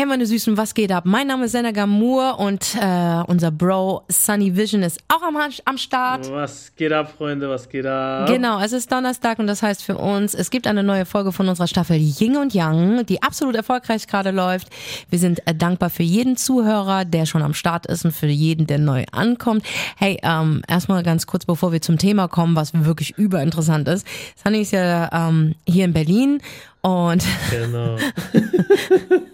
Hey meine Süßen, was geht ab? Mein Name ist Senna Gamur und äh, unser Bro Sunny Vision ist auch am, am Start. Was geht ab, Freunde? Was geht ab? Genau, es ist Donnerstag und das heißt für uns, es gibt eine neue Folge von unserer Staffel Ying und Yang, die absolut erfolgreich gerade läuft. Wir sind äh, dankbar für jeden Zuhörer, der schon am Start ist und für jeden, der neu ankommt. Hey, ähm, erstmal ganz kurz, bevor wir zum Thema kommen, was wirklich überinteressant ist. Sunny ist ja ähm, hier in Berlin und genau.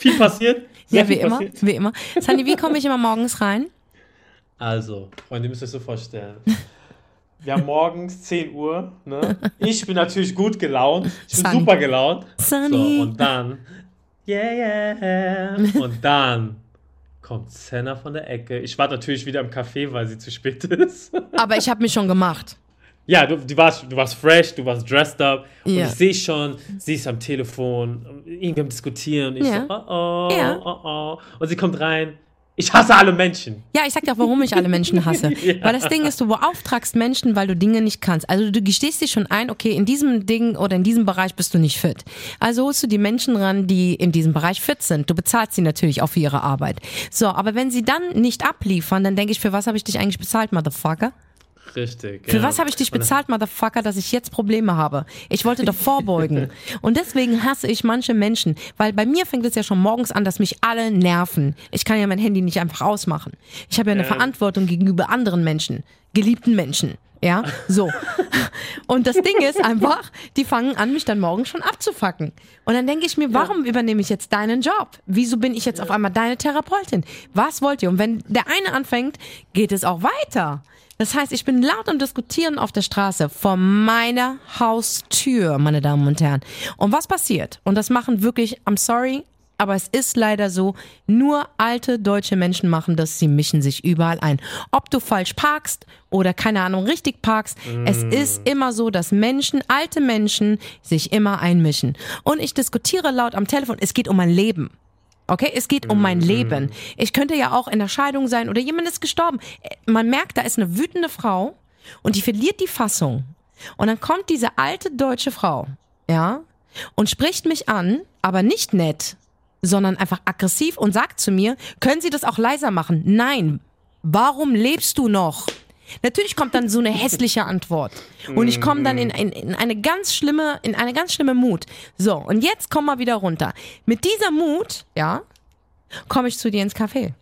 Viel passiert. Sehr ja, wie immer, passiert. wie immer. Sandy, wie komme ich immer morgens rein? Also, Freunde, ihr müsst euch so vorstellen. Wir haben morgens 10 Uhr. Ne? Ich bin natürlich gut gelaunt. Ich bin Sunny. super gelaunt. Sunny. So, und dann. Yeah, yeah. Und dann kommt Senna von der Ecke. Ich war natürlich wieder im Café, weil sie zu spät ist. Aber ich habe mich schon gemacht. Ja, du, du, warst, du warst fresh, du warst dressed up. Ja. Und ich sehe schon, sie ist am Telefon, irgendwie am Diskutieren. Ich ja. so, oh, oh, ja. oh, oh. Und sie kommt rein. Ich hasse alle Menschen. Ja, ich sag dir auch, warum ich alle Menschen hasse. ja. Weil das Ding ist, du beauftragst Menschen, weil du Dinge nicht kannst. Also du gestehst dir schon ein, okay, in diesem Ding oder in diesem Bereich bist du nicht fit. Also holst du die Menschen ran, die in diesem Bereich fit sind. Du bezahlst sie natürlich auch für ihre Arbeit. So, aber wenn sie dann nicht abliefern, dann denke ich, für was habe ich dich eigentlich bezahlt, Motherfucker? Richtig. Für ja. was habe ich dich bezahlt, Motherfucker, dass ich jetzt Probleme habe? Ich wollte doch vorbeugen. Und deswegen hasse ich manche Menschen, weil bei mir fängt es ja schon morgens an, dass mich alle nerven. Ich kann ja mein Handy nicht einfach ausmachen. Ich habe ja eine ja. Verantwortung gegenüber anderen Menschen, geliebten Menschen. Ja, so. Und das Ding ist einfach, die fangen an, mich dann morgen schon abzufacken. Und dann denke ich mir, warum ja. übernehme ich jetzt deinen Job? Wieso bin ich jetzt ja. auf einmal deine Therapeutin? Was wollt ihr? Und wenn der eine anfängt, geht es auch weiter. Das heißt, ich bin laut am Diskutieren auf der Straße vor meiner Haustür, meine Damen und Herren. Und was passiert? Und das machen wirklich, I'm sorry, aber es ist leider so, nur alte deutsche Menschen machen das, sie mischen sich überall ein. Ob du falsch parkst oder keine Ahnung richtig parkst, mm. es ist immer so, dass Menschen, alte Menschen sich immer einmischen. Und ich diskutiere laut am Telefon, es geht um mein Leben. Okay, es geht um mein mhm. Leben. Ich könnte ja auch in der Scheidung sein oder jemand ist gestorben. Man merkt, da ist eine wütende Frau und die verliert die Fassung. Und dann kommt diese alte deutsche Frau, ja, und spricht mich an, aber nicht nett, sondern einfach aggressiv und sagt zu mir, können Sie das auch leiser machen? Nein. Warum lebst du noch? Natürlich kommt dann so eine hässliche Antwort. Und ich komme dann in, in, in, eine ganz schlimme, in eine ganz schlimme Mut. So, und jetzt komm mal wieder runter. Mit dieser Mut, ja, komme ich zu dir ins Café.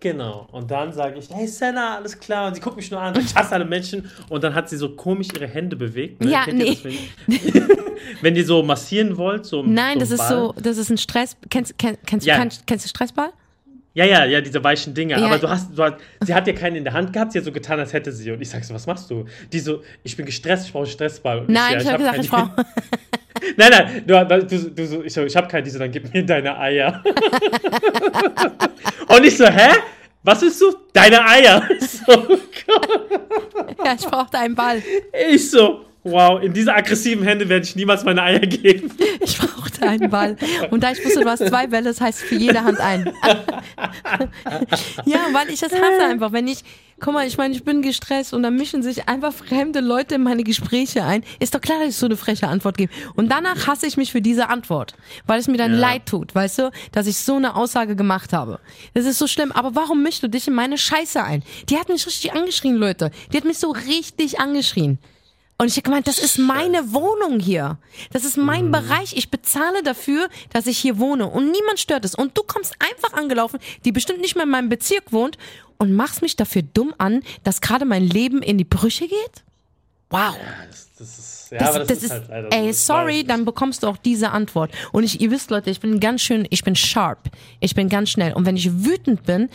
Genau. Und dann sage ich, hey Senna, alles klar. Und sie guckt mich nur an, ich hasse alle Menschen. Und dann hat sie so komisch ihre Hände bewegt. Ne? Ja, Kennt nee. Das, wenn, wenn ihr so massieren wollt, so Nein, so das ist Ball. so, das ist ein Stress. Kennst, kennst, kennst, ja. kennst, kennst du Stressball? Ja, ja, ja, diese weichen Dinger. Ja. Aber du hast, du hast, sie hat ja keinen in der Hand gehabt, sie hat so getan, als hätte sie. Und ich sag so, was machst du? Die so, ich bin gestresst, ich brauche einen Stressball. Und nein, ich, ja, ich, ich habe gesagt, ich brauche. nein, nein, du, du, so, ich, so, ich habe keinen, die so, dann gib mir deine Eier. und ich so, hä? Was ist so? Deine Eier. So, ja, ich brauche deinen Ball. Ich so, Wow, in diese aggressiven Hände werde ich niemals meine Eier geben. Ich brauchte einen Ball. Und da ich wusste, du hast zwei Bälle, das heißt für jede Hand einen. ja, weil ich das hasse einfach. Wenn ich, guck mal, ich meine, ich bin gestresst und dann mischen sich einfach fremde Leute in meine Gespräche ein. Ist doch klar, dass ich so eine freche Antwort gebe. Und danach hasse ich mich für diese Antwort, weil es mir dann ja. leid tut, weißt du, dass ich so eine Aussage gemacht habe. Das ist so schlimm. Aber warum mischst du dich in meine Scheiße ein? Die hat mich richtig angeschrien, Leute. Die hat mich so richtig angeschrien. Und ich habe gemeint, das ist meine Wohnung hier. Das ist mein mhm. Bereich. Ich bezahle dafür, dass ich hier wohne. Und niemand stört es. Und du kommst einfach angelaufen, die bestimmt nicht mehr in meinem Bezirk wohnt, und machst mich dafür dumm an, dass gerade mein Leben in die Brüche geht? Wow. Ja, das, das ist, ja, das, aber das, das ist, halt leider Ey, sorry, dann bekommst du auch diese Antwort. Und ich, ihr wisst, Leute, ich bin ganz schön, ich bin sharp. Ich bin ganz schnell. Und wenn ich wütend bin,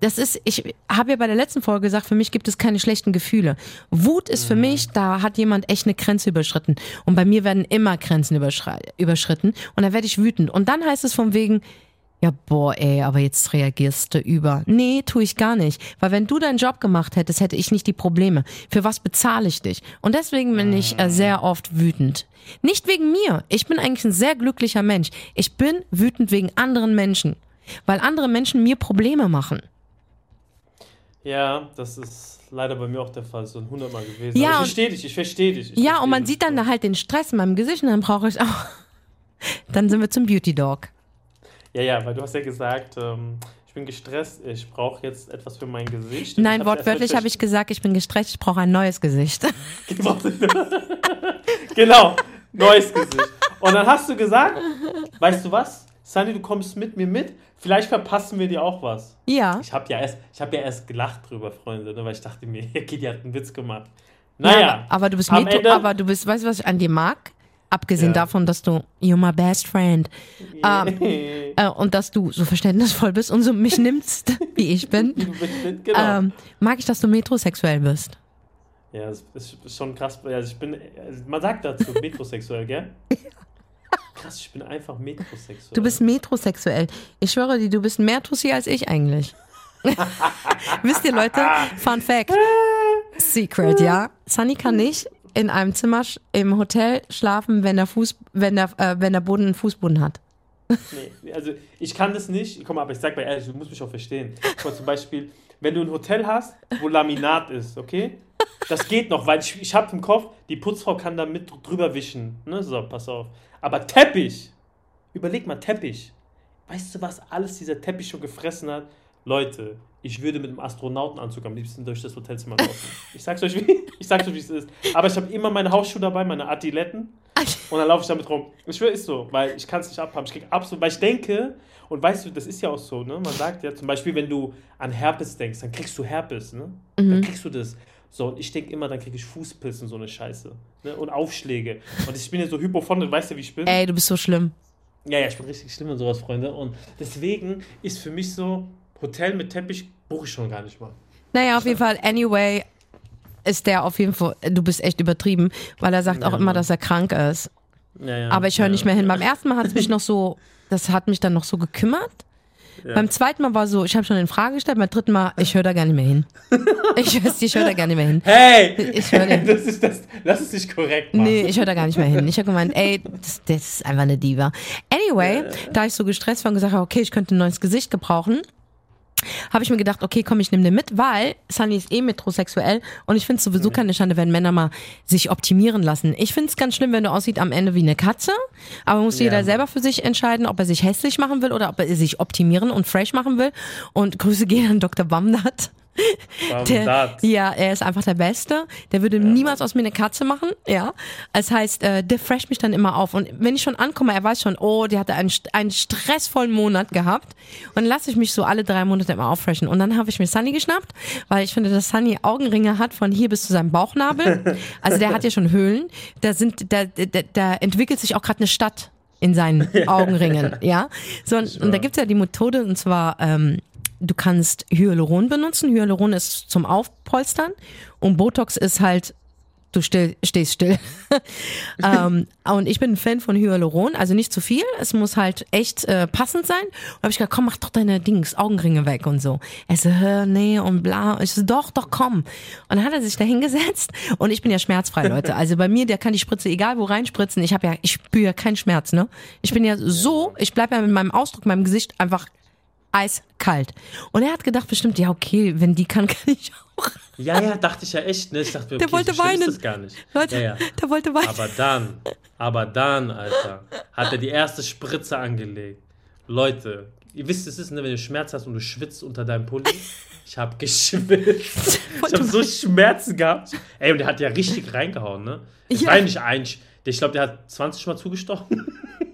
das ist, ich habe ja bei der letzten Folge gesagt, für mich gibt es keine schlechten Gefühle. Wut ist für mhm. mich, da hat jemand echt eine Grenze überschritten. Und bei mir werden immer Grenzen überschritten. Und da werde ich wütend. Und dann heißt es von wegen, ja, boah, ey, aber jetzt reagierst du über. Nee, tue ich gar nicht. Weil wenn du deinen Job gemacht hättest, hätte ich nicht die Probleme. Für was bezahle ich dich? Und deswegen bin ich äh, sehr oft wütend. Nicht wegen mir. Ich bin eigentlich ein sehr glücklicher Mensch. Ich bin wütend wegen anderen Menschen. Weil andere Menschen mir Probleme machen. Ja, das ist leider bei mir auch der Fall, so ein hundertmal gewesen. Ja, ich verstehe dich, ich verstehe dich. Ich ja, versteh und man dich. sieht dann halt den Stress in meinem Gesicht und dann brauche ich auch. Dann sind wir zum Beauty Dog. Ja, ja, weil du hast ja gesagt, ähm, ich bin gestresst, ich brauche jetzt etwas für mein Gesicht. Nein, wortwörtlich habe ich gesagt, ich bin gestresst, ich brauche ein neues Gesicht. genau, neues Gesicht. Und dann hast du gesagt, weißt du was, Sunny, du kommst mit mir mit, vielleicht verpassen wir dir auch was. Ja. Ich habe ja, erst, hab ja erst gelacht drüber, Freunde, ne, weil ich dachte mir, Kitty hat einen Witz gemacht. Naja. Ja, aber du bist Metro, aber du bist, weißt du, was ich an dir mag? Abgesehen ja. davon, dass du, you're my best friend. Ähm, äh, und dass du so verständnisvoll bist und so mich nimmst, wie ich bin. genau. ähm, mag ich, dass du metrosexuell bist. Ja, das ist schon krass. Also ich bin, also man sagt dazu metrosexuell, gell? Krass, ich bin einfach metrosexuell. Du bist metrosexuell. Ich schwöre dir, du bist mehr Tussi als ich eigentlich. Wisst ihr, Leute? Fun Fact. Secret, ja? Sunny kann nicht in einem Zimmer im Hotel schlafen, wenn der, Fuß, wenn der, äh, wenn der Boden einen Fußboden hat. Nee, also ich kann das nicht. Komm, aber ich sag mal ehrlich, du musst mich auch verstehen. Mal zum Beispiel, wenn du ein Hotel hast, wo Laminat ist, okay? Das geht noch, weil ich, ich habe im Kopf, die Putzfrau kann da mit drüber wischen. Ne? So, pass auf. Aber Teppich, überleg mal, Teppich. Weißt du, was alles dieser Teppich schon gefressen hat? Leute, ich würde mit einem Astronautenanzug am liebsten durch das Hotelzimmer laufen. Ich sag's euch, wie, ich sag's euch, wie es ist. Aber ich habe immer meine Hausschuhe dabei, meine Adiletten. Und dann laufe ich damit rum. Ich schwöre, ist so, weil ich kann es nicht abhaben. Ich krieg absolut, weil ich denke, und weißt du, das ist ja auch so, ne? Man sagt ja zum Beispiel, wenn du an Herpes denkst, dann kriegst du Herpes, ne? Mhm. Dann kriegst du das. So, und ich denke immer, dann kriege ich Fußpilzen, so eine Scheiße. Ne? Und Aufschläge. Und ich bin ja so hypophon, weißt du, wie ich bin? Ey, du bist so schlimm. Ja, ja, ich bin richtig schlimm und sowas, Freunde. Und deswegen ist für mich so, Hotel mit Teppich buche ich schon gar nicht mal. Naja, auf jeden Fall, anyway, ist der auf jeden Fall, du bist echt übertrieben, weil er sagt ja, auch immer, dass er krank ist. Ja, ja, Aber ich höre nicht mehr hin. Beim ersten Mal hat es mich noch so, das hat mich dann noch so gekümmert. Beim zweiten Mal war so, ich habe schon in Frage gestellt, beim dritten Mal, ich höre da gar nicht mehr hin. Ich, ich höre da gar nicht mehr hin. Hey! Ich hör das ist das, lass es nicht korrekt machen. Nee, ich höre da gar nicht mehr hin. Ich habe gemeint, ey, das, das, ist einfach eine Diva. Anyway, da ich so gestresst war und gesagt habe, okay, ich könnte ein neues Gesicht gebrauchen, habe ich mir gedacht, okay, komm, ich nehme den mit, weil Sunny ist eh metrosexuell und ich finde es sowieso keine Schande, wenn Männer mal sich optimieren lassen. Ich finde es ganz schlimm, wenn du aussieht am Ende wie eine Katze, aber muss ja. jeder selber für sich entscheiden, ob er sich hässlich machen will oder ob er sich optimieren und fresh machen will. Und Grüße gehen an Dr. Bamdat. Der, ja, er ist einfach der Beste. Der würde ja. niemals aus mir eine Katze machen. Ja, das heißt, äh, der fresh mich dann immer auf. Und wenn ich schon ankomme, er weiß schon, oh, die hatte einen, einen stressvollen Monat gehabt. Und dann lasse ich mich so alle drei Monate immer auffreshen. Und dann habe ich mir Sunny geschnappt, weil ich finde, dass Sunny Augenringe hat von hier bis zu seinem Bauchnabel. Also der hat ja schon Höhlen. Da sind, da, da, da entwickelt sich auch gerade eine Stadt in seinen Augenringen, ja. So, und, und da gibt's ja die Methode, und zwar ähm, du kannst Hyaluron benutzen. Hyaluron ist zum Aufpolstern und Botox ist halt du still, stehst still. ähm, und ich bin ein Fan von Hyaluron, also nicht zu viel. Es muss halt echt äh, passend sein. Und habe ich gesagt, komm, mach doch deine Dings, Augenringe weg und so. Er so, hör, nee und bla. Ich so, doch, doch, komm. Und dann hat er sich da hingesetzt und ich bin ja schmerzfrei, Leute. Also bei mir, der kann die Spritze egal wo reinspritzen. Ich habe ja, ich spüre ja keinen Schmerz, ne? Ich bin ja so, ich bleib ja mit meinem Ausdruck, meinem Gesicht einfach eiskalt. Und er hat gedacht bestimmt, ja okay, wenn die kann, kann ich auch. Ja, ja, dachte ich ja echt. Ne? Ich dachte, okay, der wollte so weinen. Ist das gar nicht. Leute, ja, ja. der wollte weinen. Aber dann, aber dann, Alter, hat er die erste Spritze angelegt. Leute, ihr wisst, es ist, ne, wenn du Schmerz hast und du schwitzt unter deinem Pulli. Ich habe geschwitzt. Ich habe so Schmerzen gehabt. Ey, und der hat ja richtig reingehauen, ne? Das ja. war ja nicht ein. Ich glaube, der hat 20 Mal zugestochen.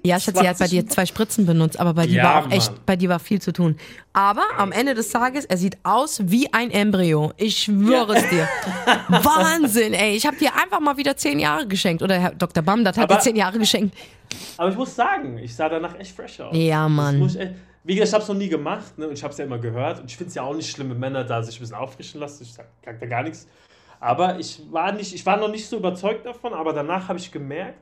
Ja, Schatz, sie hat bei dir zwei Spritzen benutzt, aber bei dir ja, war auch Mann. echt, bei dir war viel zu tun. Aber am Ende des Tages, er sieht aus wie ein Embryo. Ich schwöre ja. es dir. Wahnsinn, ey. Ich habe dir einfach mal wieder zehn Jahre geschenkt. Oder Herr Dr. Bamdat hat aber, dir zehn Jahre geschenkt. Aber ich muss sagen, ich sah danach echt fresh aus. Ja, Mann. Ich, wie gesagt, ich habe es noch nie gemacht ne, und ich habe es ja immer gehört. Und ich finde es ja auch nicht schlimm, wenn Männer da sich ein bisschen auffrischen lassen. Ich sage da gar nichts. Aber ich war, nicht, ich war noch nicht so überzeugt davon, aber danach habe ich gemerkt,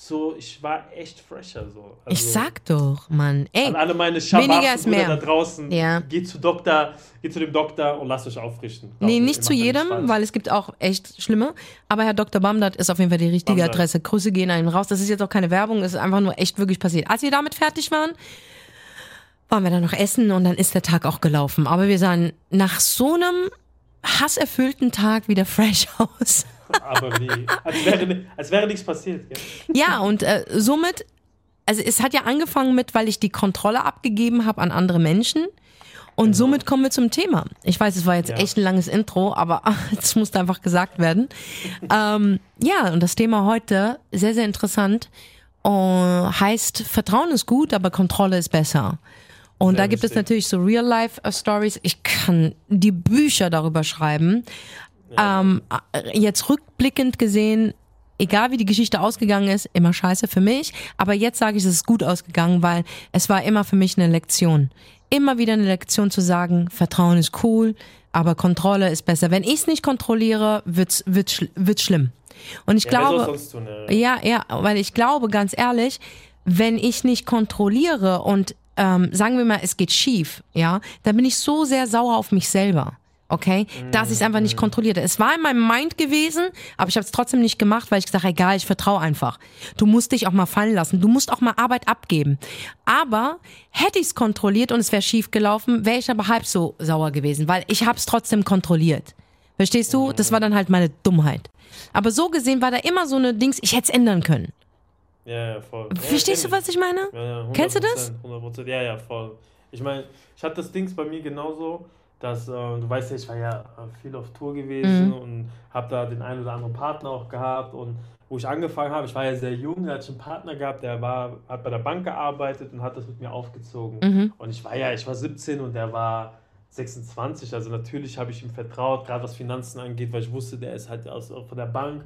so, ich war echt fresher so. Also, ich sag doch, Mann. Ey, an alle meine Schabasten da draußen, ja. geht zu Doktor, geht zu dem Doktor und lasst euch aufrichten. Nee, nicht zu jedem, weil es gibt auch echt schlimme. Aber Herr Dr. Bamdat ist auf jeden Fall die richtige Bamdat. Adresse. Grüße gehen an ihn raus. Das ist jetzt auch keine Werbung, es ist einfach nur echt wirklich passiert. Als wir damit fertig waren, waren wir dann noch essen und dann ist der Tag auch gelaufen. Aber wir sahen nach so einem hasserfüllten Tag wieder fresh aus. Aber wie? Als wäre, als wäre nichts passiert. Ja, ja und äh, somit also es hat ja angefangen mit, weil ich die Kontrolle abgegeben habe an andere Menschen. Und genau. somit kommen wir zum Thema. Ich weiß, es war jetzt ja. echt ein langes Intro, aber es musste einfach gesagt werden. ähm, ja, und das Thema heute, sehr, sehr interessant, uh, heißt, Vertrauen ist gut, aber Kontrolle ist besser. Und sehr da gibt wichtig. es natürlich so Real-Life-Stories. Ich kann die Bücher darüber schreiben. Ja. Ähm, äh, jetzt rückblickend gesehen, egal wie die Geschichte ausgegangen ist, immer scheiße für mich. Aber jetzt sage ich, es ist gut ausgegangen, weil es war immer für mich eine Lektion immer wieder eine Lektion zu sagen, Vertrauen ist cool, aber Kontrolle ist besser. Wenn ich es nicht kontrolliere, wird's wird's, wird's schlimm. Und ich ja, glaube, tun, ja. ja, ja, weil ich glaube, ganz ehrlich, wenn ich nicht kontrolliere und ähm, sagen wir mal, es geht schief, ja, dann bin ich so sehr sauer auf mich selber okay? Dass ich es einfach nicht mhm. kontrollierte. Es war in meinem Mind gewesen, aber ich habe es trotzdem nicht gemacht, weil ich gesagt, egal, ich vertraue einfach. Du musst dich auch mal fallen lassen. Du musst auch mal Arbeit abgeben. Aber hätte ich es kontrolliert und es wäre schief gelaufen, wäre ich aber halb so sauer gewesen, weil ich habe es trotzdem kontrolliert. Verstehst du? Das war dann halt meine Dummheit. Aber so gesehen war da immer so eine Dings, ich hätte es ändern können. Ja, ja, voll. Verstehst ja, du, was ich meine? Ja, ja, Kennst du das? 100%. Ja, ja, voll. Ich meine, ich hatte das Dings bei mir genauso dass äh, du weißt ja, ich war ja äh, viel auf Tour gewesen mhm. und habe da den einen oder anderen Partner auch gehabt und wo ich angefangen habe, ich war ja sehr jung, da hatte ich einen Partner gehabt, der war, hat bei der Bank gearbeitet und hat das mit mir aufgezogen. Mhm. Und ich war ja, ich war 17 und der war 26, also natürlich habe ich ihm vertraut, gerade was Finanzen angeht, weil ich wusste, der ist halt aus, von der Bank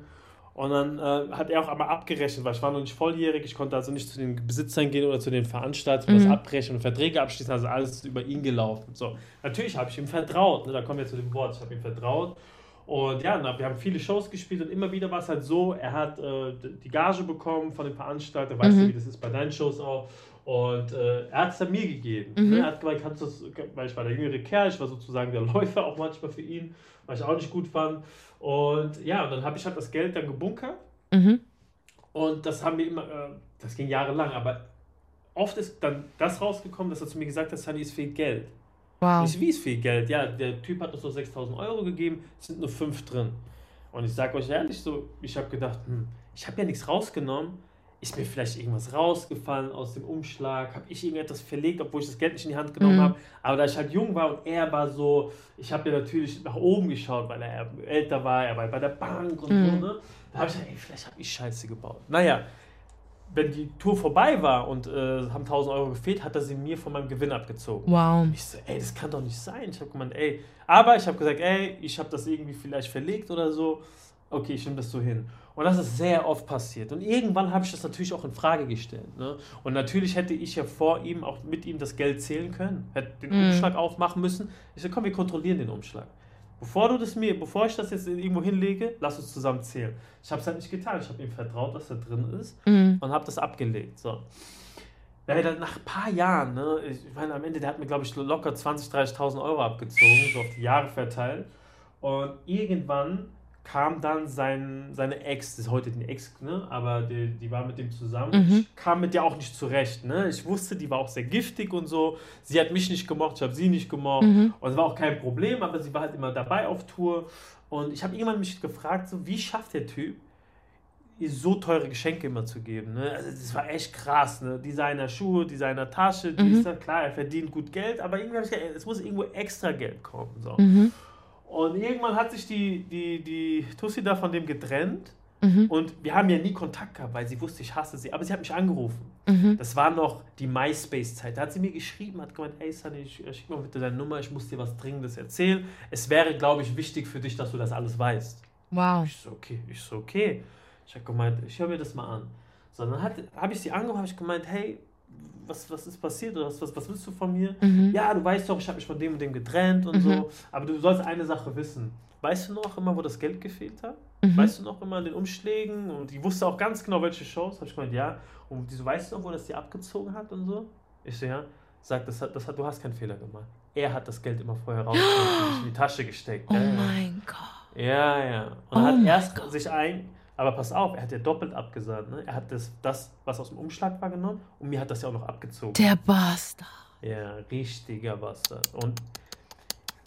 und dann äh, hat er auch einmal abgerechnet, weil ich war noch nicht volljährig, ich konnte also nicht zu den Besitzern gehen oder zu den Veranstaltern, mhm. was abbrechen und Verträge abschließen, also alles über ihn gelaufen. So, natürlich habe ich ihm vertraut, ne? da kommen wir zu dem Wort, ich habe ihm vertraut. Und ja, na, wir haben viele Shows gespielt und immer wieder war es halt so, er hat äh, die Gage bekommen von den Veranstaltern, weißt mhm. du, wie das ist bei deinen Shows auch. Und äh, er hat es dann mir gegeben. Mhm. Er hat gemeint, kannst du weil ich war der jüngere Kerl, ich war sozusagen der Läufer auch manchmal für ihn, was ich auch nicht gut fand. Und ja, und dann habe ich halt das Geld dann gebunkert. Mhm. Und das haben wir immer, äh, das ging jahrelang, aber oft ist dann das rausgekommen, dass er zu mir gesagt hat, Sunny, es fehlt Geld. Wow. Ich, wie es viel Geld? Ja, der Typ hat uns so 6000 Euro gegeben, es sind nur 5 drin. Und ich sage euch ehrlich so, ich habe gedacht, hm, ich habe ja nichts rausgenommen ist mir vielleicht irgendwas rausgefallen aus dem Umschlag, habe ich irgendetwas verlegt, obwohl ich das Geld nicht in die Hand genommen mhm. habe. Aber da ich halt jung war und er war so, ich habe ja natürlich nach oben geschaut, weil er älter war, er war bei der Bank und mhm. so, ne? Da habe ich gedacht, ey, vielleicht habe ich Scheiße gebaut. Naja, wenn die Tour vorbei war und äh, haben 1000 Euro gefehlt, hat er sie mir von meinem Gewinn abgezogen. Wow. Und ich so, ey, das kann doch nicht sein. Ich habe gemeint, ey, aber ich habe gesagt, ey, ich habe das irgendwie vielleicht verlegt oder so. Okay, ich nehme das so hin. Und das ist sehr oft passiert. Und irgendwann habe ich das natürlich auch in Frage gestellt. Ne? Und natürlich hätte ich ja vor ihm auch mit ihm das Geld zählen können, hätte den mhm. Umschlag aufmachen müssen. Ich sage, komm, wir kontrollieren den Umschlag. Bevor du das mir, bevor ich das jetzt irgendwo hinlege, lass uns zusammen zählen. Ich habe es halt nicht getan. Ich habe ihm vertraut, dass er drin ist mhm. und habe das abgelegt. So. Ja, nach ein paar Jahren, ne, ich meine, am Ende, der hat mir, glaube ich, locker 20.000, 30.000 Euro abgezogen, so auf die Jahre verteilt. Und irgendwann kam dann sein, seine Ex, das ist heute die Ex, ne? aber die, die war mit dem zusammen, mhm. kam mit der auch nicht zurecht. Ne? Ich wusste, die war auch sehr giftig und so. Sie hat mich nicht gemocht, ich habe sie nicht gemocht. Mhm. Und es war auch kein Problem, aber sie war halt immer dabei auf Tour. Und ich habe irgendwann mich gefragt, so, wie schafft der Typ, ihr so teure Geschenke immer zu geben. Ne? Also das war echt krass. Ne? Designer Schuhe, Designer Tasche, die mhm. klar, er verdient gut Geld, aber irgendwie habe ich gedacht, es muss irgendwo extra Geld kommen. So. Mhm. Und irgendwann hat sich die, die, die Tussi da von dem getrennt. Mhm. Und wir haben ja nie Kontakt gehabt, weil sie wusste, ich hasse sie. Aber sie hat mich angerufen. Mhm. Das war noch die MySpace-Zeit. Da hat sie mir geschrieben, hat gemeint, hey Sunny, äh, schick mal bitte deine Nummer, ich muss dir was Dringendes erzählen. Es wäre, glaube ich, wichtig für dich, dass du das alles weißt. Wow. Ich so, okay. Ich so, okay. Ich habe gemeint, ich höre mir das mal an. So, dann habe ich sie angerufen, habe ich gemeint, hey, was, was ist passiert oder was, was, was willst du von mir? Mhm. Ja, du weißt doch, ich habe mich von dem und dem getrennt und mhm. so, aber du sollst eine Sache wissen. Weißt du noch immer, wo das Geld gefehlt hat? Mhm. Weißt du noch immer an den Umschlägen? Und ich wusste auch ganz genau, welche Shows. Habe ich gemeint, ja. Und die so, weißt du noch, wo das dir abgezogen hat und so? Ich so, ja. Sag, das hat, das hat, du hast keinen Fehler gemacht. Er hat das Geld immer vorher rausgenommen und in die Tasche gesteckt. Oh ja, mein Gott. Ja, ja. Und oh hat erst Gott. sich ein, aber pass auf, er hat ja doppelt abgesagt. Ne? Er hat das, das, was aus dem Umschlag war, genommen und mir hat das ja auch noch abgezogen. Der Bastard. Ja, richtiger Bastard. Und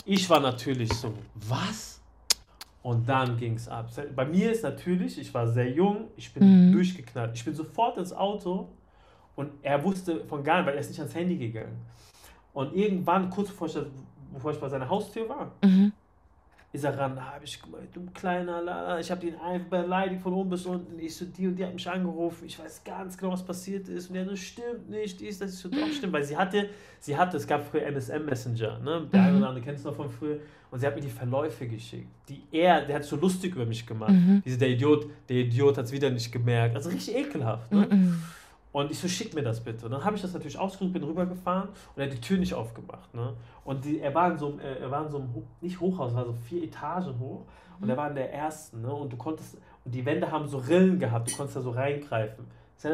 ich war natürlich so, was? Und dann ging es ab. Bei mir ist natürlich, ich war sehr jung, ich bin mhm. durchgeknallt. Ich bin sofort ins Auto Und er wusste von gar nicht, weil er ist nicht ans Handy gegangen. Und irgendwann, kurz bevor ich, bevor ich bei seiner Haustür war, mhm ist er ran, habe ich gemeint, du kleiner, ich habe ihn einfach beleidigt von oben bis unten. Ich so, die und die hat mich angerufen, ich weiß ganz genau, was passiert ist. Und er so, stimmt nicht, dies, das ist so doch stimmt, weil sie hatte, sie hatte, es gab früher MSM Messenger, ne? Der mhm. eine oder andere kennt es noch von früher. Und sie hat mir die Verläufe geschickt, die er, der hat so lustig über mich gemacht. Mhm. Diese, der Idiot, der Idiot hat es wieder nicht gemerkt. Also richtig ekelhaft, ne? Mhm. Und ich so, schick mir das bitte. Und dann habe ich das natürlich ausgedrückt, bin rübergefahren und er hat die Tür nicht aufgemacht. Ne? Und die, er war in so einem, er war in so einem, nicht Hochhaus, war so vier Etagen hoch. Und er war in der ersten. Ne? Und du konntest, und die Wände haben so Rillen gehabt, du konntest da so reingreifen.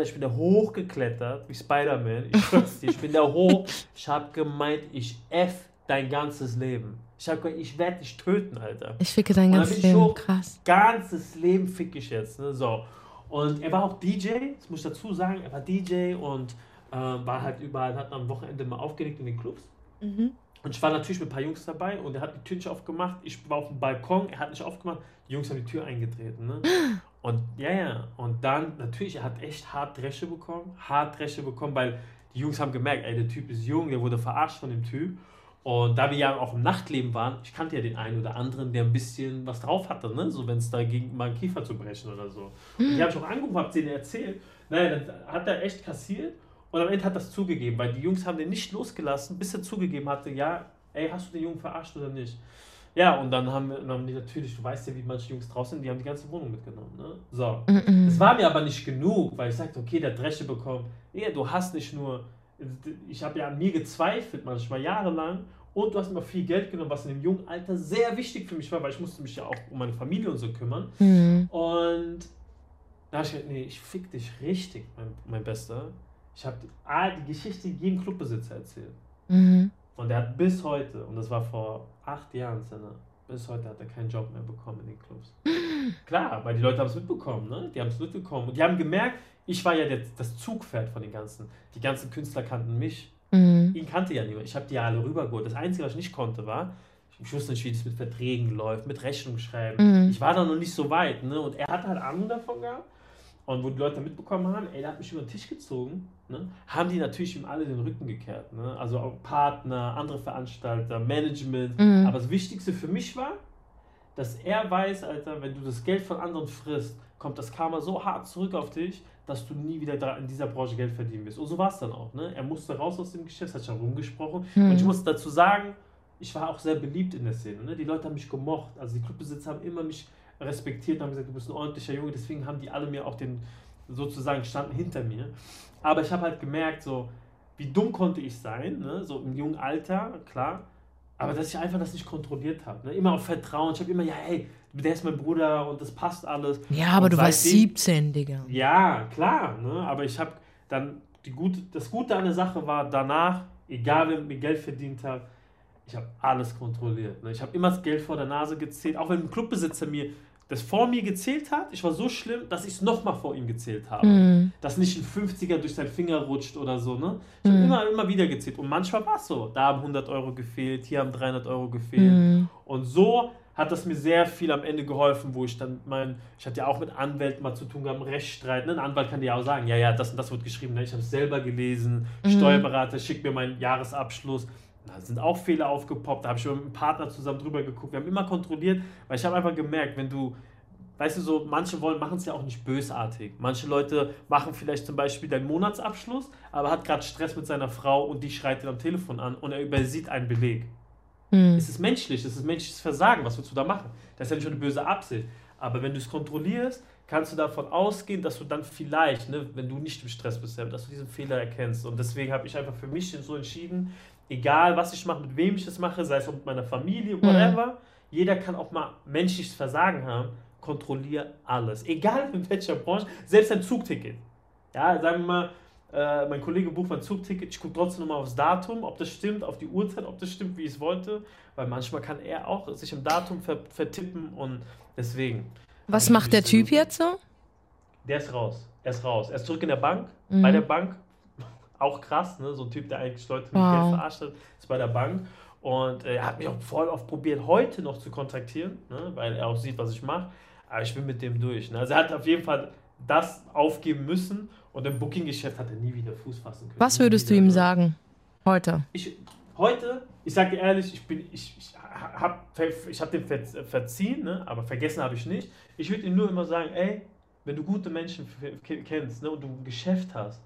Ich bin da hochgeklettert, wie Spider-Man. Ich schwör's dir, ich bin da hoch. Ich habe gemeint, ich F dein ganzes Leben. Ich habe gesagt, ich werde dich töten, Alter. Ich ficke dein ganzes Leben, hoch, krass. Ganzes Leben fick ich jetzt. Ne? So. Und er war auch DJ, das muss ich dazu sagen, er war DJ und äh, war halt überall, hat am Wochenende mal aufgelegt in den Clubs. Mhm. Und ich war natürlich mit ein paar Jungs dabei und er hat die Tür nicht aufgemacht. Ich war auf dem Balkon, er hat nicht aufgemacht. Die Jungs haben die Tür eingetreten. Ne? Und ja, ja. Und dann natürlich, er hat echt hart Dresche bekommen. Hart Dresche bekommen, weil die Jungs haben gemerkt, ey, der Typ ist jung, der wurde verarscht von dem Typ. Und da wir ja auch im Nachtleben waren, ich kannte ja den einen oder anderen, der ein bisschen was drauf hatte, ne? so wenn es da ging, mal einen Kiefer zu brechen oder so. Und die habe ich auch angerufen, habe denen erzählt. Naja, dann hat er echt kassiert und am Ende hat das zugegeben, weil die Jungs haben den nicht losgelassen, bis er zugegeben hatte, ja, ey, hast du den Jungen verarscht oder nicht? Ja, und dann haben, dann haben die natürlich, du weißt ja, wie manche Jungs draußen sind, die haben die ganze Wohnung mitgenommen. Ne? So. Das war mir aber nicht genug, weil ich sagte, okay, der Dresche bekommen. Ja, du hast nicht nur ich habe ja an mir gezweifelt, manchmal jahrelang. Und du hast immer viel Geld genommen, was in dem jungen Alter sehr wichtig für mich war, weil ich musste mich ja auch um meine Familie und so kümmern. Mhm. Und da habe ich gesagt, nee, ich fick dich richtig, mein, mein Bester. Ich habe die, die Geschichte jedem Clubbesitzer erzählt. Mhm. Und er hat bis heute, und das war vor acht Jahren, bis heute hat er keinen Job mehr bekommen in den Clubs. Klar, weil die Leute haben es mitbekommen, ne? Die haben es mitbekommen. Und die haben gemerkt, ich war ja der, das Zugpferd von den ganzen. Die ganzen Künstler kannten mich. Mhm. Ihn kannte ja niemand. Ich habe die ja alle rübergeholt. Das Einzige, was ich nicht konnte, war, ich wusste nicht, wie das mit Verträgen läuft, mit Rechnung schreiben. Mhm. Ich war da noch nicht so weit. Ne? Und er hat halt Ahnung davon gehabt. Und wo die Leute mitbekommen haben, ey, der hat mich über den Tisch gezogen, ne? haben die natürlich ihm alle den Rücken gekehrt. Ne? Also auch Partner, andere Veranstalter, Management. Mhm. Aber das Wichtigste für mich war, dass er weiß, Alter, wenn du das Geld von anderen frisst, kommt das Karma so hart zurück auf dich, dass du nie wieder in dieser Branche Geld verdienen wirst. Und so war es dann auch. Ne? Er musste raus aus dem Geschäft, hat schon rumgesprochen. Mhm. Und ich muss dazu sagen, ich war auch sehr beliebt in der Szene. Ne? Die Leute haben mich gemocht. Also die Clubbesitzer haben immer mich respektiert und haben gesagt, du bist ein ordentlicher Junge. Deswegen haben die alle mir auch den, sozusagen, standen hinter mir. Aber ich habe halt gemerkt, so, wie dumm konnte ich sein, ne? so im jungen Alter, klar. Aber dass ich einfach das nicht kontrolliert habe. Ne? Immer auf Vertrauen. Ich habe immer, ja, hey, der ist mein Bruder und das passt alles. Ja, aber und du warst 17, Digga. Ja, klar. Ne? Aber ich habe dann, die gute, das Gute an der Sache war, danach, egal wer mir Geld verdient hat, ich habe alles kontrolliert. Ne? Ich habe immer das Geld vor der Nase gezählt, auch wenn ein Clubbesitzer mir das vor mir gezählt hat, ich war so schlimm, dass ich es nochmal vor ihm gezählt habe. Mm. Dass nicht ein 50er durch seinen Finger rutscht oder so. Ne? Ich mm. habe immer, immer wieder gezählt. Und manchmal war es so. Da haben 100 Euro gefehlt, hier haben 300 Euro gefehlt. Mm. Und so hat das mir sehr viel am Ende geholfen, wo ich dann mein, ich hatte ja auch mit Anwälten mal zu tun gehabt, Rechtsstreit. Ne? Ein Anwalt kann dir ja auch sagen, ja, ja, das und das wird geschrieben. Ne? Ich habe es selber gelesen. Mhm. Steuerberater schickt mir meinen Jahresabschluss. Da sind auch Fehler aufgepoppt. Da habe ich mit einem Partner zusammen drüber geguckt. Wir haben immer kontrolliert, weil ich habe einfach gemerkt, wenn du, weißt du, so, manche wollen, machen es ja auch nicht bösartig. Manche Leute machen vielleicht zum Beispiel deinen Monatsabschluss, aber hat gerade Stress mit seiner Frau und die schreit ihn am Telefon an und er übersieht einen Beleg. Mhm. Es ist menschlich, es ist menschliches Versagen, was willst du da machen? Das ist ja nicht eine böse Absicht. Aber wenn du es kontrollierst, kannst du davon ausgehen, dass du dann vielleicht, ne, wenn du nicht im Stress bist, dass du diesen Fehler erkennst. Und deswegen habe ich einfach für mich so entschieden, egal was ich mache, mit wem ich es mache, sei es mit meiner Familie, whatever, mhm. jeder kann auch mal menschliches Versagen haben, kontrolliere alles. Egal in welcher Branche, selbst ein Zugticket. Ja, sagen wir mal, äh, mein Kollege bucht mein Zugticket, ich gucke trotzdem nochmal aufs Datum, ob das stimmt, auf die Uhrzeit, ob das stimmt, wie ich es wollte, weil manchmal kann er auch sich im Datum ver vertippen und deswegen. Was macht der Typ jetzt so? Der ist raus. Er ist raus. Er ist zurück in der Bank. Mhm. Bei der Bank. Auch krass, ne? So ein Typ, der eigentlich Leute mit wow. Geld verarscht hat, ist bei der Bank. Und äh, er hat mich auch voll oft probiert, heute noch zu kontaktieren, ne? weil er auch sieht, was ich mache. Aber ich bin mit dem durch. Ne? Also er hat auf jeden Fall das aufgeben müssen und im Booking-Geschäft hat er nie wieder Fuß fassen können. Was würdest du ihm ne? sagen heute? Ich, heute, ich sage dir ehrlich, ich bin, ich, ich habe ich hab den verziehen, ne? aber vergessen habe ich nicht. Ich würde ihm nur immer sagen, ey, wenn du gute Menschen kennst ne, und du ein Geschäft hast,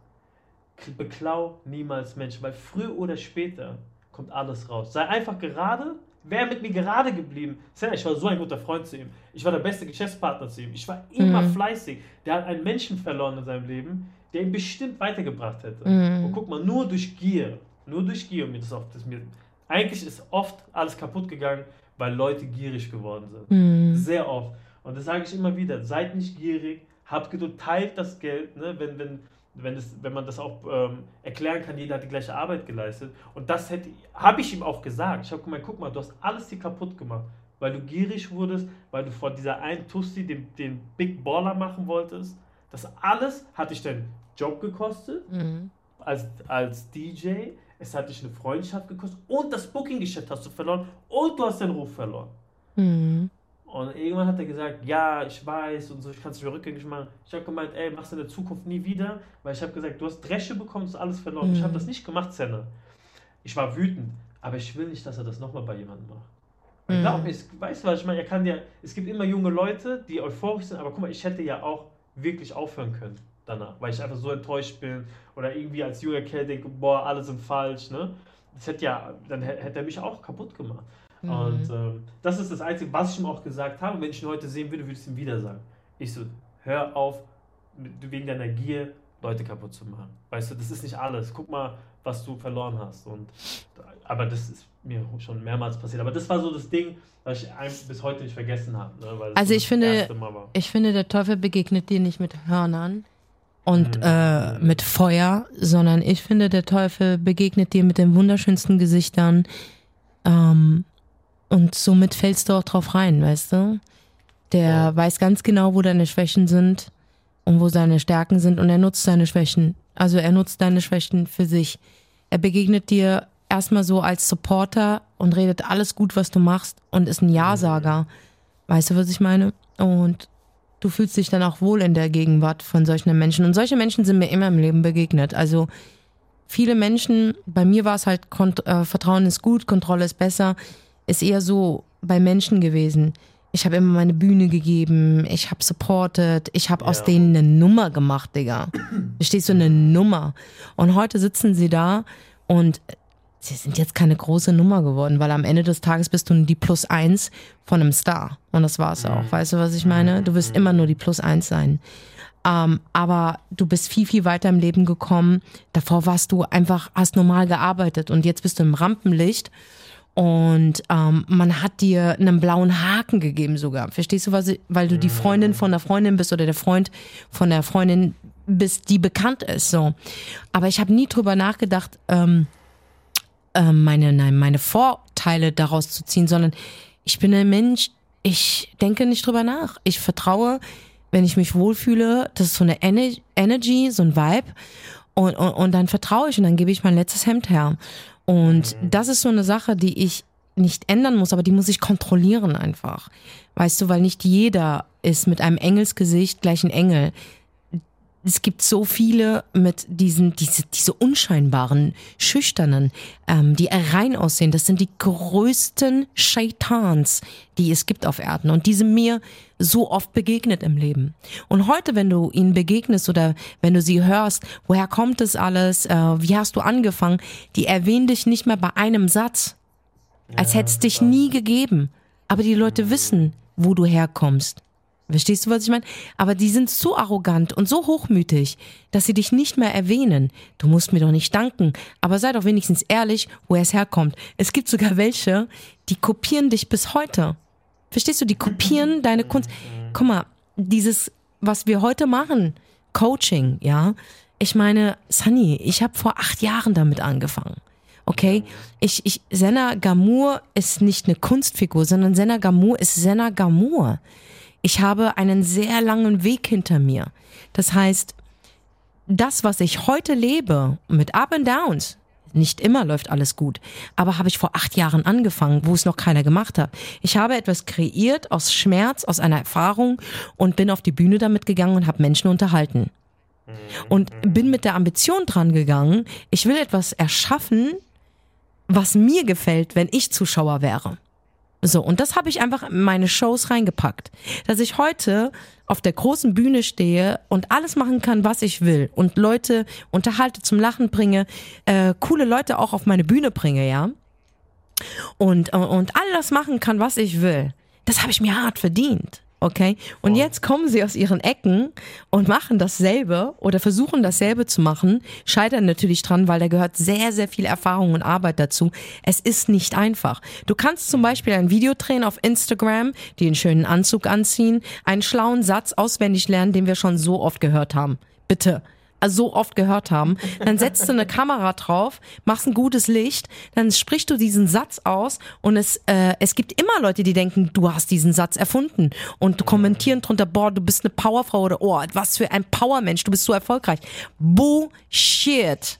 beklau niemals Menschen, weil früher oder später kommt alles raus. Sei einfach gerade. Wäre mit mir gerade geblieben. Ich war so ein guter Freund zu ihm. Ich war der beste Geschäftspartner zu ihm. Ich war immer mhm. fleißig. Der hat einen Menschen verloren in seinem Leben, der ihn bestimmt weitergebracht hätte. Mhm. Und guck mal, nur durch Gier, nur durch Gier, mir das oft, das mir, eigentlich ist oft alles kaputt gegangen, weil Leute gierig geworden sind. Mhm. Sehr oft. Und das sage ich immer wieder. Seid nicht gierig, habt Geduld, teilt das Geld, ne? wenn, wenn wenn, es, wenn man das auch ähm, erklären kann, jeder hat die gleiche Arbeit geleistet. Und das hätte, habe ich ihm auch gesagt. Ich habe gemeint, guck mal, du hast alles hier kaputt gemacht, weil du gierig wurdest, weil du vor dieser einen Tussi den, den Big Baller machen wolltest. Das alles hat dich deinen Job gekostet mhm. als, als DJ. Es hat dich eine Freundschaft gekostet und das Booking-Geschäft hast du verloren und du hast den Ruf verloren. Mhm. Und irgendwann hat er gesagt, ja, ich weiß und so, ich kann es nicht mehr rückgängig machen. Ich habe gemeint, ey, machst du in der Zukunft nie wieder, weil ich habe gesagt, du hast Dresche bekommen, du hast alles verloren. Mhm. Ich habe das nicht gemacht, Zenne. Ich war wütend, aber ich will nicht, dass er das nochmal bei jemandem macht. Mhm. Glaub mir, weißt du, was ich meine? Er kann ja, es gibt immer junge Leute, die euphorisch sind, aber guck mal, ich hätte ja auch wirklich aufhören können danach, weil ich einfach so enttäuscht bin oder irgendwie als junger Kerl denke, boah, alle sind falsch, ne? Das hätte ja, dann hätte er mich auch kaputt gemacht. Mhm. Und ähm, das ist das Einzige, was ich ihm auch gesagt habe. Wenn ich ihn heute sehen würde, würde ich es ihm wieder sagen. Ich so, hör auf, wegen deiner Gier Leute kaputt zu machen. Weißt du, das ist nicht alles. Guck mal, was du verloren hast. Und, aber das ist mir schon mehrmals passiert. Aber das war so das Ding, was ich bis heute nicht vergessen habe. Ne? also ich finde, ich finde, der Teufel begegnet dir nicht mit Hörnern und mhm. äh, mit Feuer, sondern ich finde, der Teufel begegnet dir mit den wunderschönsten Gesichtern, ähm, und somit fällst du auch drauf rein, weißt du? Der ja. weiß ganz genau, wo deine Schwächen sind und wo seine Stärken sind und er nutzt seine Schwächen. Also er nutzt deine Schwächen für sich. Er begegnet dir erstmal so als Supporter und redet alles gut, was du machst und ist ein Ja-Sager. Weißt du, was ich meine? Und du fühlst dich dann auch wohl in der Gegenwart von solchen Menschen. Und solche Menschen sind mir immer im Leben begegnet. Also viele Menschen, bei mir war es halt, äh, Vertrauen ist gut, Kontrolle ist besser ist eher so bei Menschen gewesen. Ich habe immer meine Bühne gegeben, ich habe supported, ich habe ja. aus denen eine Nummer gemacht, Digga. Verstehst du, eine Nummer. Und heute sitzen sie da und sie sind jetzt keine große Nummer geworden, weil am Ende des Tages bist du die Plus eins von einem Star. Und das war's mhm. auch. Weißt du, was ich meine? Du wirst mhm. immer nur die Plus eins sein. Ähm, aber du bist viel, viel weiter im Leben gekommen. Davor warst du einfach, hast normal gearbeitet und jetzt bist du im Rampenlicht und ähm, man hat dir einen blauen Haken gegeben sogar. Verstehst du, was ich, weil du die Freundin von der Freundin bist oder der Freund von der Freundin bist, die bekannt ist. So. Aber ich habe nie drüber nachgedacht, ähm, äh, meine, nein, meine Vorteile daraus zu ziehen, sondern ich bin ein Mensch, ich denke nicht drüber nach. Ich vertraue, wenn ich mich wohlfühle, das ist so eine Energy, so ein Vibe. Und, und, und dann vertraue ich und dann gebe ich mein letztes Hemd her. Und mhm. das ist so eine Sache, die ich nicht ändern muss, aber die muss ich kontrollieren einfach. Weißt du, weil nicht jeder ist mit einem Engelsgesicht gleich ein Engel es gibt so viele mit diesen, diese, diese unscheinbaren, schüchternen, ähm, die rein aussehen. Das sind die größten Shaitans, die es gibt auf Erden. Und die sind mir so oft begegnet im Leben. Und heute, wenn du ihnen begegnest oder wenn du sie hörst, woher kommt das alles, äh, wie hast du angefangen, die erwähnen dich nicht mehr bei einem Satz. Als ja, hätte es dich nie gegeben. Aber die Leute wissen, wo du herkommst. Verstehst du, was ich meine? Aber die sind so arrogant und so hochmütig, dass sie dich nicht mehr erwähnen. Du musst mir doch nicht danken, aber sei doch wenigstens ehrlich, wo es herkommt. Es gibt sogar welche, die kopieren dich bis heute. Verstehst du? Die kopieren deine Kunst. Guck mal, dieses, was wir heute machen, Coaching, ja. Ich meine, Sunny, ich habe vor acht Jahren damit angefangen. Okay, ich, ich, Senna Gamur ist nicht eine Kunstfigur, sondern Senna Gamur ist Senna Gamur ich habe einen sehr langen Weg hinter mir. Das heißt, das, was ich heute lebe, mit Up and Downs, Nicht immer läuft alles gut. Aber habe ich vor acht Jahren angefangen, wo es noch keiner gemacht hat. Ich habe etwas kreiert aus Schmerz, aus einer Erfahrung und bin auf die Bühne damit gegangen und habe Menschen unterhalten. Und bin mit der Ambition dran gegangen, ich will etwas erschaffen, was mir gefällt, wenn ich Zuschauer wäre. So, und das habe ich einfach in meine Shows reingepackt. Dass ich heute auf der großen Bühne stehe und alles machen kann, was ich will und Leute unterhalte, zum Lachen bringe, äh, coole Leute auch auf meine Bühne bringe, ja. Und, und all das machen kann, was ich will. Das habe ich mir hart verdient. Okay? Und oh. jetzt kommen sie aus ihren Ecken und machen dasselbe oder versuchen dasselbe zu machen, scheitern natürlich dran, weil da gehört sehr, sehr viel Erfahrung und Arbeit dazu. Es ist nicht einfach. Du kannst zum Beispiel ein Video drehen auf Instagram, dir einen schönen Anzug anziehen, einen schlauen Satz auswendig lernen, den wir schon so oft gehört haben. Bitte, so oft gehört haben. Dann setzt du eine Kamera drauf, machst ein gutes Licht, dann sprichst du diesen Satz aus und es, äh, es gibt immer Leute, die denken, du hast diesen Satz erfunden und kommentieren drunter, boah, du bist eine Powerfrau oder oh, was für ein Powermensch, du bist so erfolgreich. Bullshit.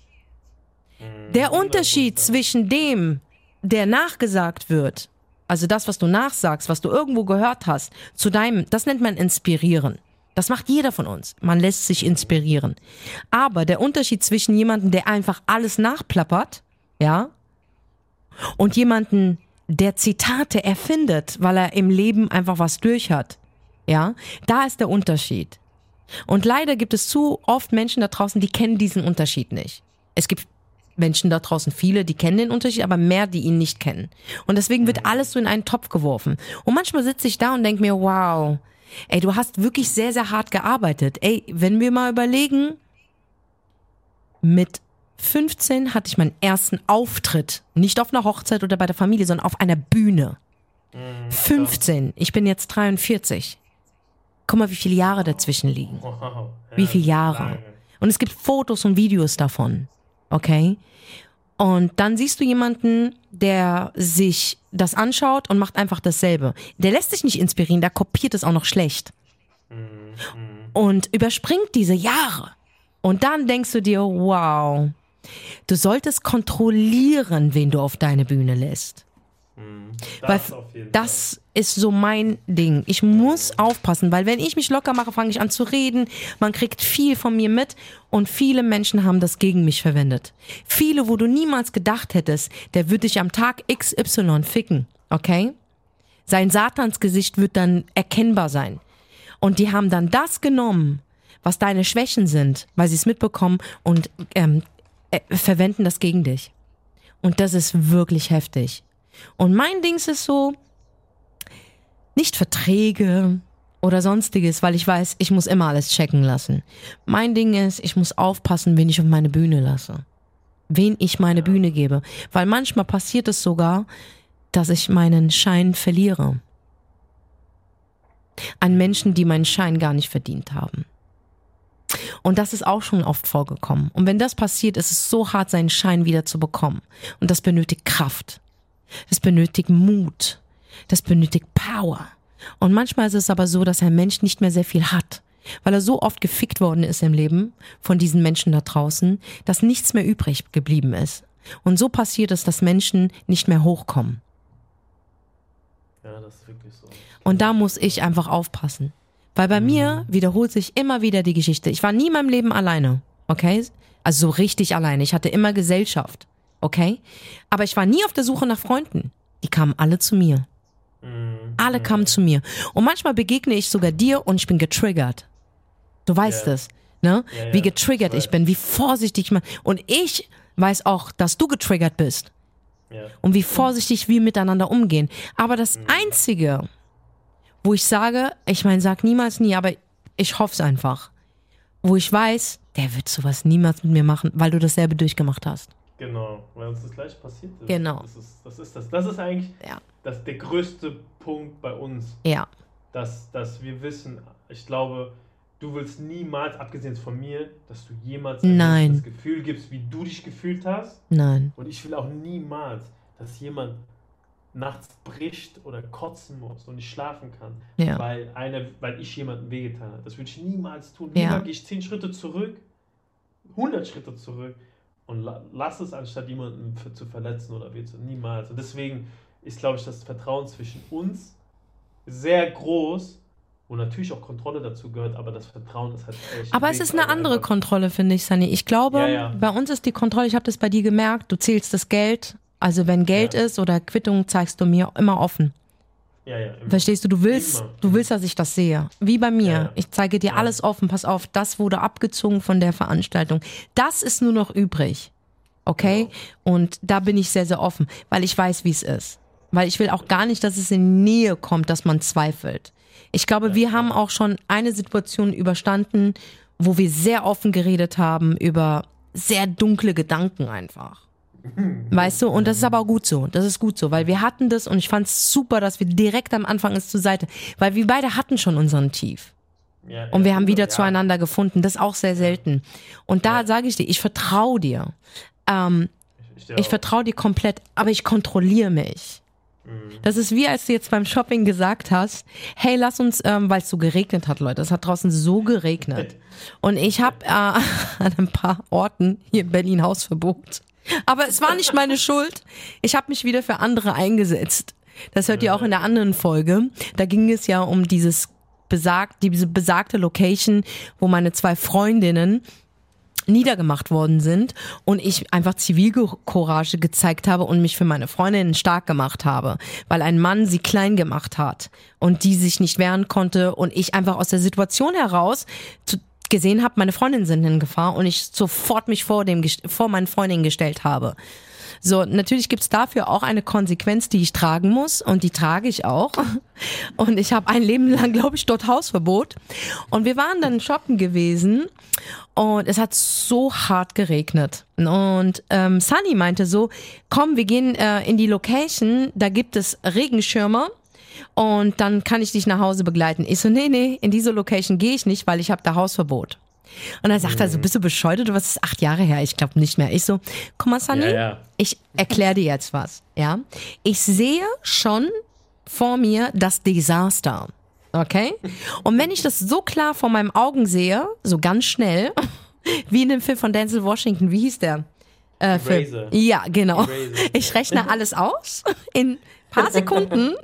Der Unterschied zwischen dem, der nachgesagt wird, also das, was du nachsagst, was du irgendwo gehört hast, zu deinem, das nennt man inspirieren. Das macht jeder von uns. Man lässt sich inspirieren. Aber der Unterschied zwischen jemandem, der einfach alles nachplappert, ja, und jemanden, der Zitate erfindet, weil er im Leben einfach was durch hat, ja, da ist der Unterschied. Und leider gibt es zu oft Menschen da draußen, die kennen diesen Unterschied nicht. Es gibt Menschen da draußen viele, die kennen den Unterschied, aber mehr, die ihn nicht kennen. Und deswegen wird alles so in einen Topf geworfen. Und manchmal sitze ich da und denke mir, wow, Ey, du hast wirklich sehr, sehr hart gearbeitet. Ey, wenn wir mal überlegen, mit 15 hatte ich meinen ersten Auftritt. Nicht auf einer Hochzeit oder bei der Familie, sondern auf einer Bühne. 15. Ich bin jetzt 43. Guck mal, wie viele Jahre dazwischen liegen. Wie viele Jahre. Und es gibt Fotos und Videos davon. Okay? Und dann siehst du jemanden, der sich das anschaut und macht einfach dasselbe. Der lässt sich nicht inspirieren, der kopiert es auch noch schlecht. Und überspringt diese Jahre. Und dann denkst du dir, wow, du solltest kontrollieren, wen du auf deine Bühne lässt. Das weil das ist so mein Ding. Ich muss aufpassen, weil wenn ich mich locker mache, fange ich an zu reden. Man kriegt viel von mir mit und viele Menschen haben das gegen mich verwendet. Viele, wo du niemals gedacht hättest, der wird dich am Tag XY ficken, okay? Sein Satansgesicht wird dann erkennbar sein. Und die haben dann das genommen, was deine Schwächen sind, weil sie es mitbekommen und ähm, äh, verwenden das gegen dich. Und das ist wirklich heftig. Und mein Dings ist so, nicht Verträge oder sonstiges, weil ich weiß, ich muss immer alles checken lassen. Mein Ding ist, ich muss aufpassen, wen ich auf meine Bühne lasse. Wen ich meine Bühne gebe. Weil manchmal passiert es sogar, dass ich meinen Schein verliere. An Menschen, die meinen Schein gar nicht verdient haben. Und das ist auch schon oft vorgekommen. Und wenn das passiert, ist es so hart, seinen Schein wieder zu bekommen. Und das benötigt Kraft. Das benötigt Mut. Das benötigt Power. Und manchmal ist es aber so, dass ein Mensch nicht mehr sehr viel hat, weil er so oft gefickt worden ist im Leben von diesen Menschen da draußen, dass nichts mehr übrig geblieben ist. Und so passiert es, dass Menschen nicht mehr hochkommen. Ja, das ist wirklich so. Und da muss ich einfach aufpassen. Weil bei mhm. mir wiederholt sich immer wieder die Geschichte. Ich war nie in meinem Leben alleine. Okay? Also so richtig alleine. Ich hatte immer Gesellschaft okay? Aber ich war nie auf der Suche nach Freunden. Die kamen alle zu mir. Mhm. Alle kamen zu mir. Und manchmal begegne ich sogar dir und ich bin getriggert. Du weißt es, yeah. ne? Yeah, Wie getriggert ich bin, wie vorsichtig man. Und ich weiß auch, dass du getriggert bist. Yeah. Und wie vorsichtig wir miteinander umgehen. Aber das mhm. Einzige, wo ich sage, ich meine, sag niemals nie, aber ich hoffe es einfach. Wo ich weiß, der wird sowas niemals mit mir machen, weil du dasselbe durchgemacht hast. Genau, weil uns das gleiche passiert ist. Genau. Das ist, das ist, das, das ist eigentlich ja. das, der größte Punkt bei uns. Ja. Dass, dass wir wissen, ich glaube, du willst niemals, abgesehen von mir, dass du jemals Nein. das Gefühl gibst, wie du dich gefühlt hast. Nein. Und ich will auch niemals, dass jemand nachts bricht oder kotzen muss und nicht schlafen kann, ja. weil, eine, weil ich jemandem wehgetan habe. Das würde ich niemals tun. Lieber ja. gehe ich zehn Schritte zurück, 100 Schritte zurück und lass es, anstatt jemanden für, zu verletzen oder weh zu. Niemals. Und deswegen ist, glaube ich, das Vertrauen zwischen uns sehr groß wo natürlich auch Kontrolle dazu gehört, aber das Vertrauen ist halt echt. Aber es ist eine andere Kontrolle, finde ich, Sunny. Ich glaube, ja, ja. bei uns ist die Kontrolle, ich habe das bei dir gemerkt, du zählst das Geld. Also wenn Geld ja. ist oder Quittung, zeigst du mir immer offen. Ja, ja, Verstehst du? Du willst, immer. du willst, dass ich das sehe. Wie bei mir. Ja, ich zeige dir alles offen. Pass auf, das wurde abgezogen von der Veranstaltung. Das ist nur noch übrig. Okay? Genau. Und da bin ich sehr, sehr offen, weil ich weiß, wie es ist. Weil ich will auch gar nicht, dass es in Nähe kommt, dass man zweifelt. Ich glaube, wir haben auch schon eine Situation überstanden, wo wir sehr offen geredet haben über sehr dunkle Gedanken einfach. Weißt du, und das ist aber auch gut so. Das ist gut so, weil wir hatten das und ich fand es super, dass wir direkt am Anfang ist zur Seite, weil wir beide hatten schon unseren Tief. Ja, und wir ja, haben wieder ja. zueinander gefunden. Das ist auch sehr selten. Und da sage ich dir, ich vertraue dir. Ähm, ich, ich vertraue dir komplett, aber ich kontrolliere mich. Mhm. Das ist wie als du jetzt beim Shopping gesagt hast, hey, lass uns, ähm, weil es so geregnet hat, Leute, es hat draußen so geregnet. Und ich habe äh, an ein paar Orten hier in Berlin Hausverbot. Aber es war nicht meine Schuld. Ich habe mich wieder für andere eingesetzt. Das hört ihr auch in der anderen Folge. Da ging es ja um dieses besagt, diese besagte Location, wo meine zwei Freundinnen niedergemacht worden sind und ich einfach Zivilcourage gezeigt habe und mich für meine Freundinnen stark gemacht habe, weil ein Mann sie klein gemacht hat und die sich nicht wehren konnte und ich einfach aus der Situation heraus zu, gesehen habe, meine Freundinnen sind in Gefahr und ich sofort mich vor dem vor meinen Freundinnen gestellt habe. So, natürlich gibt's dafür auch eine Konsequenz, die ich tragen muss und die trage ich auch. Und ich habe ein Leben lang, glaube ich, dort Hausverbot. Und wir waren dann shoppen gewesen und es hat so hart geregnet. Und ähm, Sunny meinte so, komm, wir gehen äh, in die Location, da gibt es Regenschirme und dann kann ich dich nach Hause begleiten. Ich so, nee, nee, in diese Location gehe ich nicht, weil ich habe da Hausverbot. Und dann sagt er so, bist du bescheuert Du was ist acht Jahre her? Ich glaube nicht mehr. Ich so, guck mal, Sunny, ja, ja. ich erkläre dir jetzt was. Ja, ich sehe schon vor mir das Desaster. Okay? Und wenn ich das so klar vor meinen Augen sehe, so ganz schnell, wie in dem Film von Denzel Washington, wie hieß der? Äh, Film. Ja, genau. Eraser. Ich rechne alles aus in paar Sekunden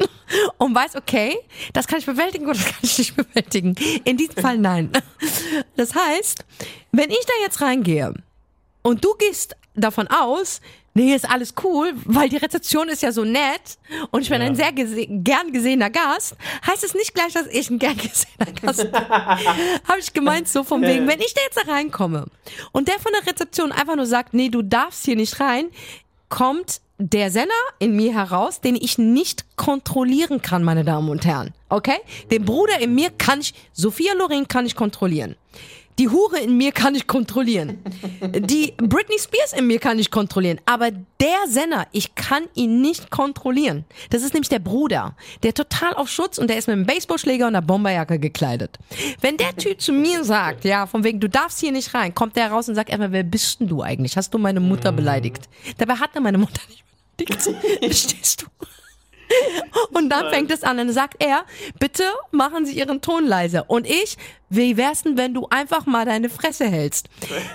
und weiß, okay, das kann ich bewältigen oder das kann ich nicht bewältigen. In diesem Fall nein. Das heißt, wenn ich da jetzt reingehe und du gehst davon aus, nee, ist alles cool, weil die Rezeption ist ja so nett und ich bin ja. ein sehr gese gern gesehener Gast, heißt es nicht gleich, dass ich ein gern gesehener Gast bin. Habe ich gemeint, so von wegen, wenn ich da jetzt da reinkomme und der von der Rezeption einfach nur sagt, nee, du darfst hier nicht rein, kommt der Senner in mir heraus, den ich nicht kontrollieren kann, meine Damen und Herren. Okay? Den Bruder in mir kann ich, Sophia Loren kann ich kontrollieren. Die Hure in mir kann ich kontrollieren. Die Britney Spears in mir kann ich kontrollieren. Aber der Senner, ich kann ihn nicht kontrollieren. Das ist nämlich der Bruder, der total auf Schutz und der ist mit einem Baseballschläger und einer Bomberjacke gekleidet. Wenn der Typ zu mir sagt, ja, von wegen, du darfst hier nicht rein, kommt der raus und sagt erstmal, wer bist denn du eigentlich? Hast du meine Mutter beleidigt? Dabei hat er meine Mutter nicht beleidigt. Verstehst du? Und dann fängt es an. Und dann sagt er, bitte machen Sie Ihren Ton leise. Und ich, wie wär's denn, wenn du einfach mal deine Fresse hältst?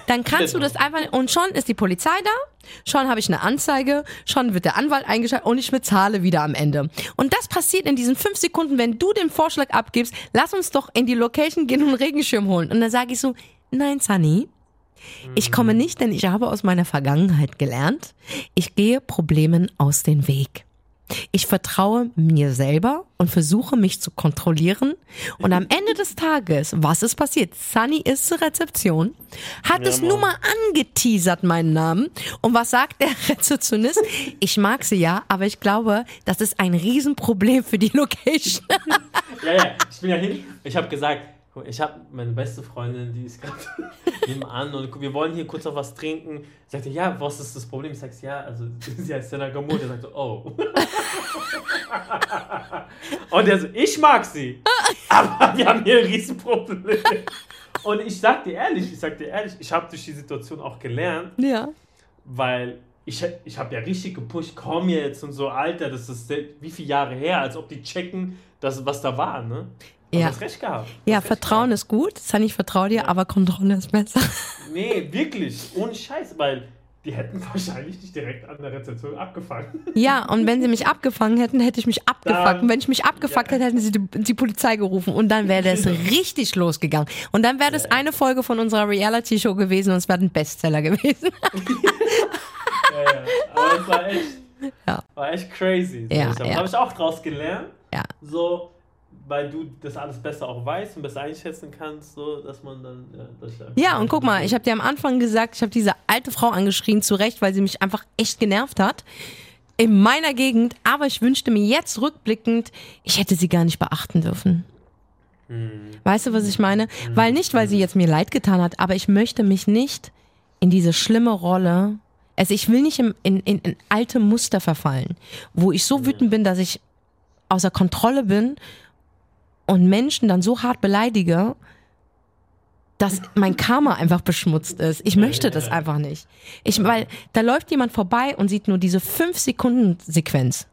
Dann kannst du das einfach, und schon ist die Polizei da, schon habe ich eine Anzeige, schon wird der Anwalt eingeschaltet und ich bezahle wieder am Ende. Und das passiert in diesen fünf Sekunden, wenn du den Vorschlag abgibst, lass uns doch in die Location gehen und einen Regenschirm holen. Und dann sage ich so, nein, Sunny, ich komme nicht, denn ich habe aus meiner Vergangenheit gelernt, ich gehe Problemen aus dem Weg. Ich vertraue mir selber und versuche mich zu kontrollieren. Und am Ende des Tages, was ist passiert? Sunny ist zur Rezeption, hat ja, es nur mal angeteasert, meinen Namen. Und was sagt der Rezeptionist? Ich mag sie ja, aber ich glaube, das ist ein Riesenproblem für die Location. ja, ja, ich bin ja hin. Ich habe gesagt, ich habe meine beste Freundin, die ist gerade nebenan und wir wollen hier kurz noch was trinken. Ich sagte, ja, was ist das Problem? Ich sagte, ja, also sie heißt Senna Gamur. Der sagte, oh. und er so, ich mag sie, aber wir haben hier ein Riesenproblem. Und ich sag dir ehrlich, ich sag dir ehrlich, ich habe durch die Situation auch gelernt. Ja. Weil ich, ich habe ja richtig gepusht, komm jetzt und so, Alter, das ist wie viele Jahre her, als ob die checken, dass, was da war, ne? Ja. hast recht gehabt. ja, Vertrauen gehabt. ist gut, Sani, ich vertraue dir, aber Kontrolle ist besser. Nee, wirklich, ohne Scheiß, weil die hätten wahrscheinlich dich direkt an der Rezeption abgefangen. Ja, und wenn sie mich abgefangen hätten, hätte ich mich abgefuckt. Und wenn ich mich abgefuckt ja. hätte, hätten sie die, die, Polizei gerufen. Und dann wäre das genau. richtig losgegangen. Und dann wäre das ja. eine Folge von unserer Reality-Show gewesen und es wäre ein Bestseller gewesen. ja, ja. Aber es war echt, ja. war echt crazy. So. Ja, ja. habe ich auch draus gelernt. Ja. So, weil du das alles besser auch weißt und besser einschätzen kannst, so dass man dann. Ja, ja und guck mal, ich habe dir am Anfang gesagt, ich habe diese alte Frau angeschrien, zu Recht, weil sie mich einfach echt genervt hat. In meiner Gegend, aber ich wünschte mir jetzt rückblickend, ich hätte sie gar nicht beachten dürfen. Hm. Weißt du, was ich meine? Hm. Weil nicht, weil sie jetzt mir leid getan hat, aber ich möchte mich nicht in diese schlimme Rolle also ich will nicht in, in, in alte Muster verfallen, wo ich so wütend bin, dass ich außer Kontrolle bin und Menschen dann so hart beleidige, dass mein Karma einfach beschmutzt ist. Ich möchte das einfach nicht. Ich, weil da läuft jemand vorbei und sieht nur diese fünf Sekunden Sequenz.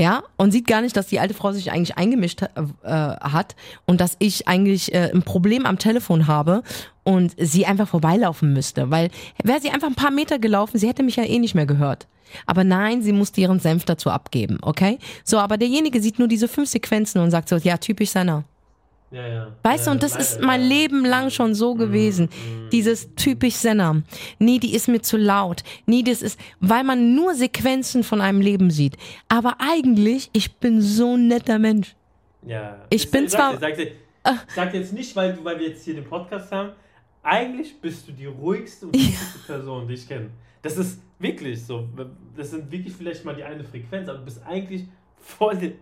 Ja, und sieht gar nicht, dass die alte Frau sich eigentlich eingemischt äh, hat und dass ich eigentlich äh, ein Problem am Telefon habe und sie einfach vorbeilaufen müsste. Weil wäre sie einfach ein paar Meter gelaufen, sie hätte mich ja eh nicht mehr gehört. Aber nein, sie musste ihren Senf dazu abgeben, okay? So, aber derjenige sieht nur diese fünf Sequenzen und sagt so, ja, typisch seiner. Ja, ja. Weißt du, und das ist mein Leben lang schon so mhm, gewesen. Mhm. Dieses typisch Senna. Nee, die ist mir zu laut. Nee, das ist, weil man nur Sequenzen von einem Leben sieht. Aber eigentlich, ich bin so ein netter Mensch. Ja. Ich, ich bin ich zwar. Sag, sag, sag jetzt nicht, weil, du, weil wir jetzt hier den Podcast haben. Eigentlich bist du die ruhigste und wichtigste Person, die ich kenne. Das ist wirklich so. Das sind wirklich vielleicht mal die eine Frequenz, aber du bist eigentlich voll,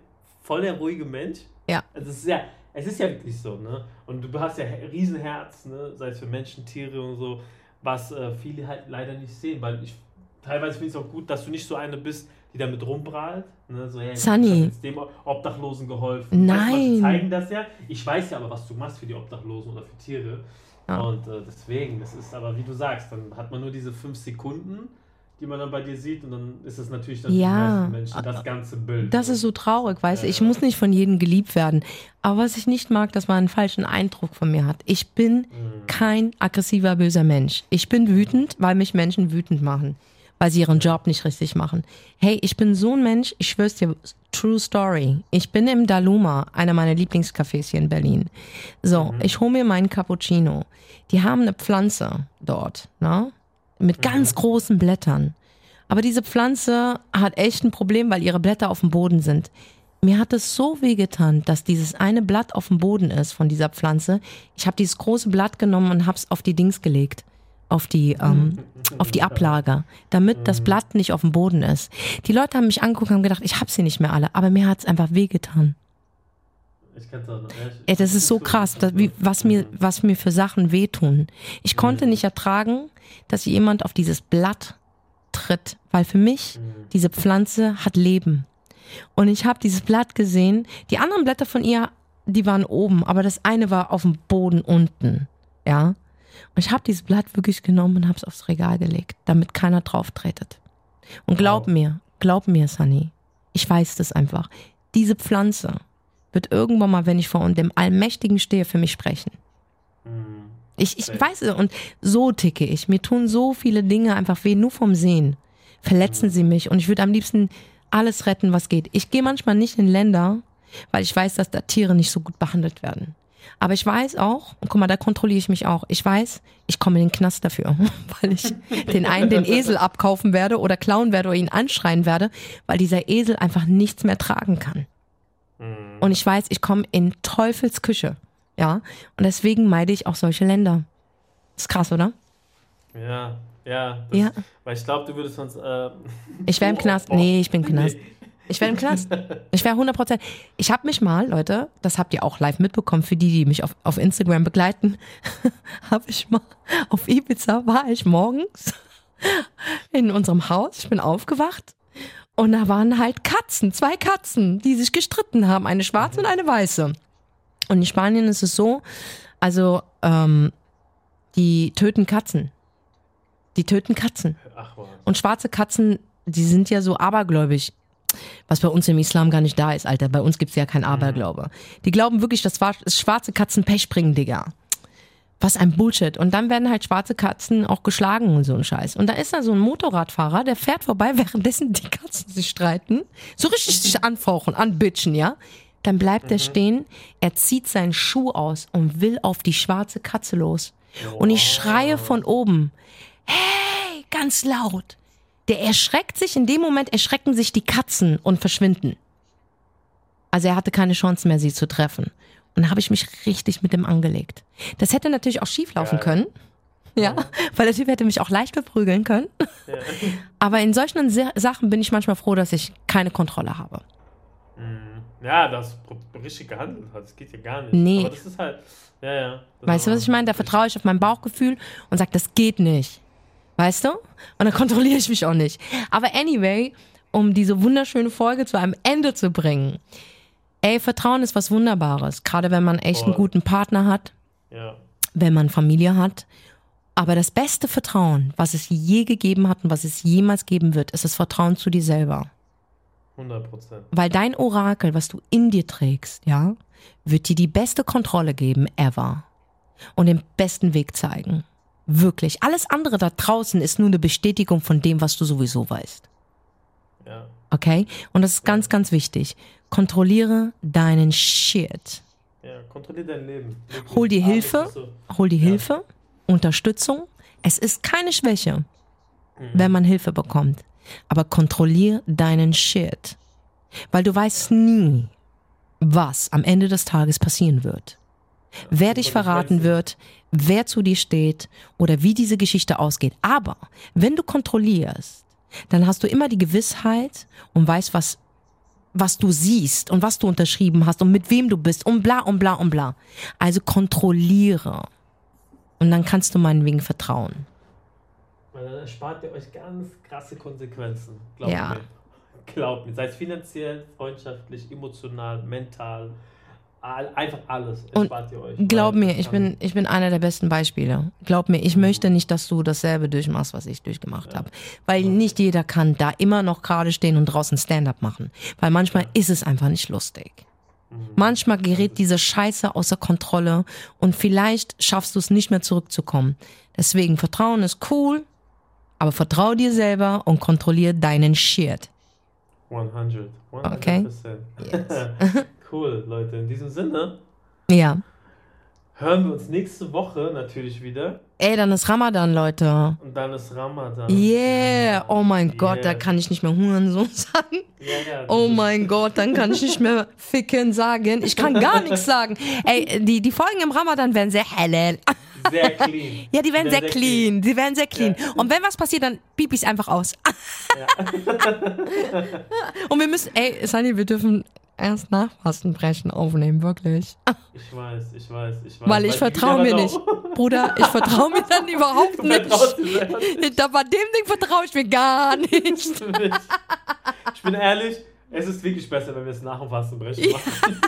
voll der ruhige Mensch. Ja. Also es ist ja, es ist ja wirklich so, ne? Und du hast ja Riesenherz, ne? Sei es für Menschen, Tiere und so, was äh, viele halt leider nicht sehen, weil ich teilweise finde ich es auch gut, dass du nicht so eine bist, die damit rumprahlt. Ne? So, hey, Sunny. Ich dem Obdachlosen geholfen. Nein. Weißt, die zeigen das ja. Ich weiß ja aber, was du machst für die Obdachlosen oder für Tiere. Ja. Und äh, deswegen, das ist aber, wie du sagst, dann hat man nur diese fünf Sekunden, die man dann bei dir sieht und dann ist es natürlich dann ja, für die meisten Menschen das ganze Bild. Das ist so traurig, weißt du, ich muss nicht von jedem geliebt werden. Aber was ich nicht mag, dass man einen falschen Eindruck von mir hat. Ich bin mhm. kein aggressiver, böser Mensch. Ich bin wütend, weil mich Menschen wütend machen, weil sie ihren Job nicht richtig machen. Hey, ich bin so ein Mensch, ich schwör's dir, True Story. Ich bin im Daluma, einer meiner Lieblingscafés hier in Berlin. So, mhm. ich hole mir meinen Cappuccino. Die haben eine Pflanze dort, ne? Mit ganz mhm. großen Blättern. Aber diese Pflanze hat echt ein Problem, weil ihre Blätter auf dem Boden sind. Mir hat es so wehgetan, dass dieses eine Blatt auf dem Boden ist von dieser Pflanze. Ich habe dieses große Blatt genommen und habe es auf die Dings gelegt auf die, ähm, auf die Ablage, damit das Blatt nicht auf dem Boden ist. Die Leute haben mich angeguckt und haben gedacht, ich habe sie nicht mehr alle, aber mir hat es einfach wehgetan. Ich kenn's auch noch. Ja, das ist so krass, dass, wie, was, mir, was mir für Sachen wehtun. Ich konnte nicht ertragen, dass jemand auf dieses Blatt tritt, weil für mich diese Pflanze hat Leben. Und ich habe dieses Blatt gesehen. Die anderen Blätter von ihr, die waren oben, aber das eine war auf dem Boden unten. Ja. Und ich habe dieses Blatt wirklich genommen und habe es aufs Regal gelegt, damit keiner drauf tretet. Und glaub wow. mir, glaub mir, Sunny, ich weiß das einfach. Diese Pflanze wird irgendwann mal, wenn ich vor dem Allmächtigen stehe, für mich sprechen. Mhm. Ich, ich weiß es und so ticke ich. Mir tun so viele Dinge einfach weh, nur vom Sehen. Verletzen mhm. sie mich und ich würde am liebsten alles retten, was geht. Ich gehe manchmal nicht in Länder, weil ich weiß, dass da Tiere nicht so gut behandelt werden. Aber ich weiß auch, und guck mal, da kontrolliere ich mich auch. Ich weiß, ich komme in den Knast dafür, weil ich den einen den Esel abkaufen werde oder klauen werde oder ihn anschreien werde, weil dieser Esel einfach nichts mehr tragen kann. Mhm. Und ich weiß, ich komme in Teufels Küche. Ja. Und deswegen meide ich auch solche Länder. Ist krass, oder? Ja, ja. Das, ja. Weil ich glaube, du würdest sonst. Äh, ich wäre im Knast. Nee, ich bin im Knast. Nee. Ich wäre im Knast. Ich wäre 100 Prozent. Ich habe mich mal, Leute, das habt ihr auch live mitbekommen, für die, die mich auf, auf Instagram begleiten, habe ich mal auf Ibiza, war ich morgens in unserem Haus. Ich bin aufgewacht und da waren halt Katzen, zwei Katzen, die sich gestritten haben, eine schwarze und eine weiße. Und in Spanien ist es so, also ähm, die töten Katzen. Die töten Katzen. Ach, und schwarze Katzen, die sind ja so abergläubig was bei uns im Islam gar nicht da ist, Alter. Bei uns gibt's ja kein mhm. Aberglaube. Die glauben wirklich, dass schwarze Katzen Pech bringen, Digga. Was ein Bullshit. Und dann werden halt schwarze Katzen auch geschlagen und so ein Scheiß. Und da ist da so ein Motorradfahrer, der fährt vorbei, währenddessen die Katzen sich streiten. So richtig sich anfauchen, anbitchen, ja? Dann bleibt mhm. er stehen, er zieht seinen Schuh aus und will auf die schwarze Katze los. Und ich schreie von oben, hey, ganz laut. Der erschreckt sich, in dem Moment erschrecken sich die Katzen und verschwinden. Also er hatte keine Chance mehr, sie zu treffen. Und da habe ich mich richtig mit dem angelegt. Das hätte natürlich auch schief laufen ja. können. Ja, weil der Typ hätte mich auch leicht verprügeln können. Ja. Aber in solchen Sachen bin ich manchmal froh, dass ich keine Kontrolle habe. Mhm. Ja, das richtig gehandelt hat. Das geht ja gar nicht. Nee. Aber das ist halt, ja, ja. Weißt du, was ich meine? Da vertraue ich auf mein Bauchgefühl und sage, das geht nicht. Weißt du? Und dann kontrolliere ich mich auch nicht. Aber anyway, um diese wunderschöne Folge zu einem Ende zu bringen. Ey, Vertrauen ist was Wunderbares. Gerade wenn man echt Voll. einen guten Partner hat. Ja. Wenn man Familie hat. Aber das beste Vertrauen, was es je gegeben hat und was es jemals geben wird, ist das Vertrauen zu dir selber. 100 Prozent. Weil dein Orakel, was du in dir trägst, ja, wird dir die beste Kontrolle geben ever. Und den besten Weg zeigen. Wirklich. Alles andere da draußen ist nur eine Bestätigung von dem, was du sowieso weißt. Ja. Okay? Und das ist ganz, ganz wichtig. Kontrolliere deinen Shit. Ja, kontrolliere dein Leben. Hol dir Hilfe, hol dir ja. Hilfe, Unterstützung. Es ist keine Schwäche, mhm. wenn man Hilfe bekommt. Aber kontrolliere deinen Shit. Weil du weißt nie, was am Ende des Tages passieren wird. Ja, wer dich verraten wird, wer zu dir steht oder wie diese Geschichte ausgeht. Aber wenn du kontrollierst, dann hast du immer die Gewissheit und weißt, was was du siehst und was du unterschrieben hast und mit wem du bist und bla und bla und bla. Also kontrolliere. Und dann kannst du meinetwegen vertrauen. Weil dann erspart ihr euch ganz krasse Konsequenzen. Glaubt ja. mir. Glaubt mir. Sei es finanziell, freundschaftlich, emotional, mental einfach alles erspart ihr euch. Glaub mir, ich bin, ich bin einer der besten Beispiele. Glaub mir, ich mhm. möchte nicht, dass du dasselbe durchmachst, was ich durchgemacht ja. habe. Weil ja. nicht jeder kann da immer noch gerade stehen und draußen Stand-up machen. Weil manchmal ja. ist es einfach nicht lustig. Mhm. Manchmal gerät diese Scheiße außer Kontrolle und vielleicht schaffst du es nicht mehr zurückzukommen. Deswegen, Vertrauen ist cool, aber vertrau dir selber und kontrolliere deinen Shit. 100. 100%. Okay. Yes. Cool, Leute. In diesem Sinne. Ja. Hören wir uns nächste Woche natürlich wieder. Ey, dann ist Ramadan, Leute. Und dann ist Ramadan. Yeah. Oh mein yeah. Gott, da kann ich nicht mehr Hurensohn sagen. Yeah, oh mein Gott, dann kann ich nicht mehr ficken sagen. Ich kann gar nichts sagen. Ey, die, die Folgen im Ramadan werden sehr hell. Sehr clean. Ja, die werden sehr, sehr, clean. clean. Die werden sehr clean. Ja. Und wenn was passiert, dann piep ich einfach aus. Ja. Und wir müssen, ey, Sunny, wir dürfen erst nach Fastenbrechen aufnehmen, wirklich. Ich weiß, ich weiß, ich weiß. Weil ich vertraue mir nicht. Bruder, ich vertraue mir dann überhaupt nicht. Da bei dem Ding vertraue ich mir gar nicht. Ich bin ehrlich, es ist wirklich besser, wenn wir es nach dem Fastenbrechen machen.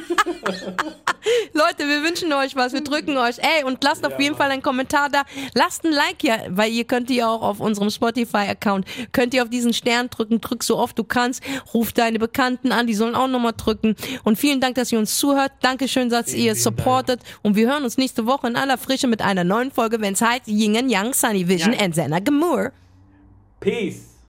Leute, wir wünschen euch was, wir drücken euch. Ey, und lasst ja, auf jeden Mann. Fall einen Kommentar da. Lasst ein Like ja, weil ihr könnt ihr auch auf unserem Spotify-Account, könnt ihr auf diesen Stern drücken, drück so oft du kannst, ruf deine Bekannten an, die sollen auch nochmal drücken. Und vielen Dank, dass ihr uns zuhört. Dankeschön, dass vielen, ihr supportet. Dank. Und wir hören uns nächste Woche in aller Frische mit einer neuen Folge, wenn es heißt Yin and Yang, Sunny Vision ja. and Senna Gamur. Peace.